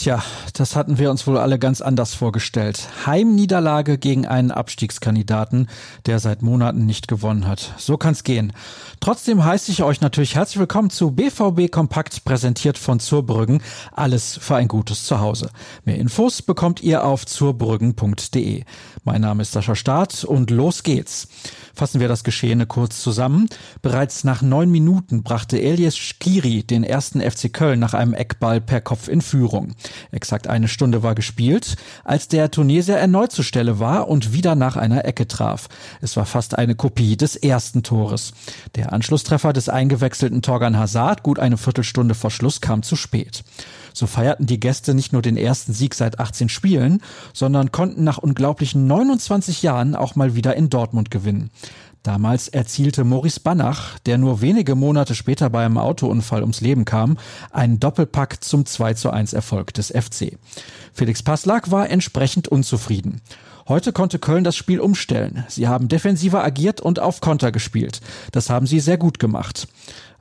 Tja, das hatten wir uns wohl alle ganz anders vorgestellt. Heimniederlage gegen einen Abstiegskandidaten, der seit Monaten nicht gewonnen hat. So kann's gehen. Trotzdem heiße ich euch natürlich herzlich willkommen zu BVB Kompakt, präsentiert von Zurbrüggen. Alles für ein gutes Zuhause. Mehr Infos bekommt ihr auf zurbrüggen.de. Mein Name ist Sascha Staat und los geht's. Fassen wir das Geschehene kurz zusammen. Bereits nach neun Minuten brachte Elias Skiri den ersten FC Köln nach einem Eckball per Kopf in Führung. Exakt eine Stunde war gespielt, als der Tunesier erneut zur Stelle war und wieder nach einer Ecke traf. Es war fast eine Kopie des ersten Tores. Der Anschlusstreffer des eingewechselten Torgan Hazard gut eine Viertelstunde vor Schluss kam zu spät. So feierten die Gäste nicht nur den ersten Sieg seit 18 Spielen, sondern konnten nach unglaublichen 29 Jahren auch mal wieder in Dortmund gewinnen. Damals erzielte Maurice Banach, der nur wenige Monate später bei einem Autounfall ums Leben kam, einen Doppelpack zum 2 zu 1 Erfolg des FC. Felix Passlack war entsprechend unzufrieden. Heute konnte Köln das Spiel umstellen. Sie haben defensiver agiert und auf Konter gespielt. Das haben sie sehr gut gemacht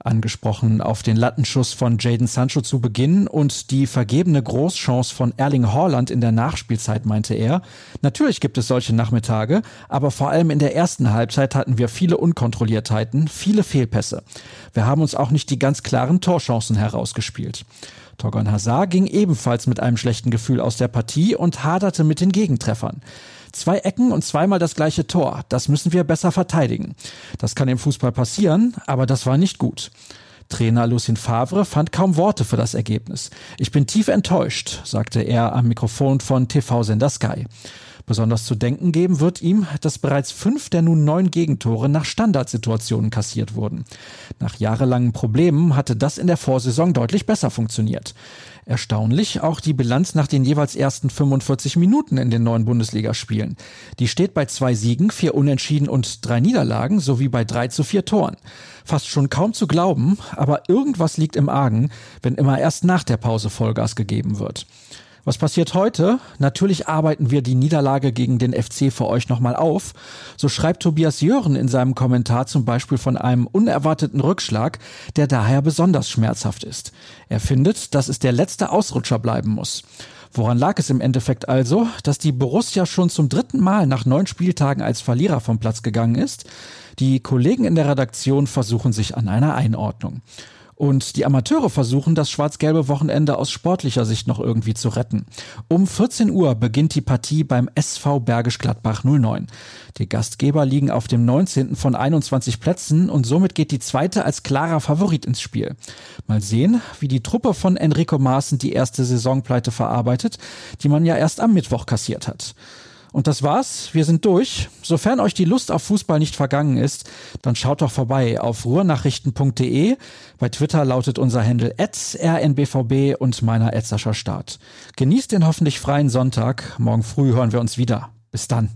angesprochen auf den Lattenschuss von Jaden Sancho zu Beginn und die vergebene Großchance von Erling Haaland in der Nachspielzeit, meinte er. Natürlich gibt es solche Nachmittage, aber vor allem in der ersten Halbzeit hatten wir viele Unkontrolliertheiten, viele Fehlpässe. Wir haben uns auch nicht die ganz klaren Torchancen herausgespielt. Torgon Hazard ging ebenfalls mit einem schlechten Gefühl aus der Partie und haderte mit den Gegentreffern. Zwei Ecken und zweimal das gleiche Tor. Das müssen wir besser verteidigen. Das kann im Fußball passieren, aber das war nicht gut. Trainer Lucien Favre fand kaum Worte für das Ergebnis. Ich bin tief enttäuscht, sagte er am Mikrofon von TV-Sender Sky. Besonders zu denken geben wird ihm, dass bereits fünf der nun neun Gegentore nach Standardsituationen kassiert wurden. Nach jahrelangen Problemen hatte das in der Vorsaison deutlich besser funktioniert. Erstaunlich auch die Bilanz nach den jeweils ersten 45 Minuten in den neuen Bundesligaspielen. Die steht bei zwei Siegen, vier Unentschieden und drei Niederlagen sowie bei drei zu vier Toren. Fast schon kaum zu glauben, aber irgendwas liegt im Argen, wenn immer erst nach der Pause Vollgas gegeben wird. Was passiert heute? Natürlich arbeiten wir die Niederlage gegen den FC für euch nochmal auf. So schreibt Tobias Jören in seinem Kommentar zum Beispiel von einem unerwarteten Rückschlag, der daher besonders schmerzhaft ist. Er findet, dass es der letzte Ausrutscher bleiben muss. Woran lag es im Endeffekt also, dass die Borussia schon zum dritten Mal nach neun Spieltagen als Verlierer vom Platz gegangen ist? Die Kollegen in der Redaktion versuchen sich an einer Einordnung. Und die Amateure versuchen, das schwarz-gelbe Wochenende aus sportlicher Sicht noch irgendwie zu retten. Um 14 Uhr beginnt die Partie beim SV Bergisch Gladbach 09. Die Gastgeber liegen auf dem 19. von 21 Plätzen und somit geht die zweite als klarer Favorit ins Spiel. Mal sehen, wie die Truppe von Enrico Maaßen die erste Saisonpleite verarbeitet, die man ja erst am Mittwoch kassiert hat. Und das war's. Wir sind durch. Sofern euch die Lust auf Fußball nicht vergangen ist, dann schaut doch vorbei auf ruhrnachrichten.de. Bei Twitter lautet unser Handle rnbvb und meiner Start. Genießt den hoffentlich freien Sonntag. Morgen früh hören wir uns wieder. Bis dann.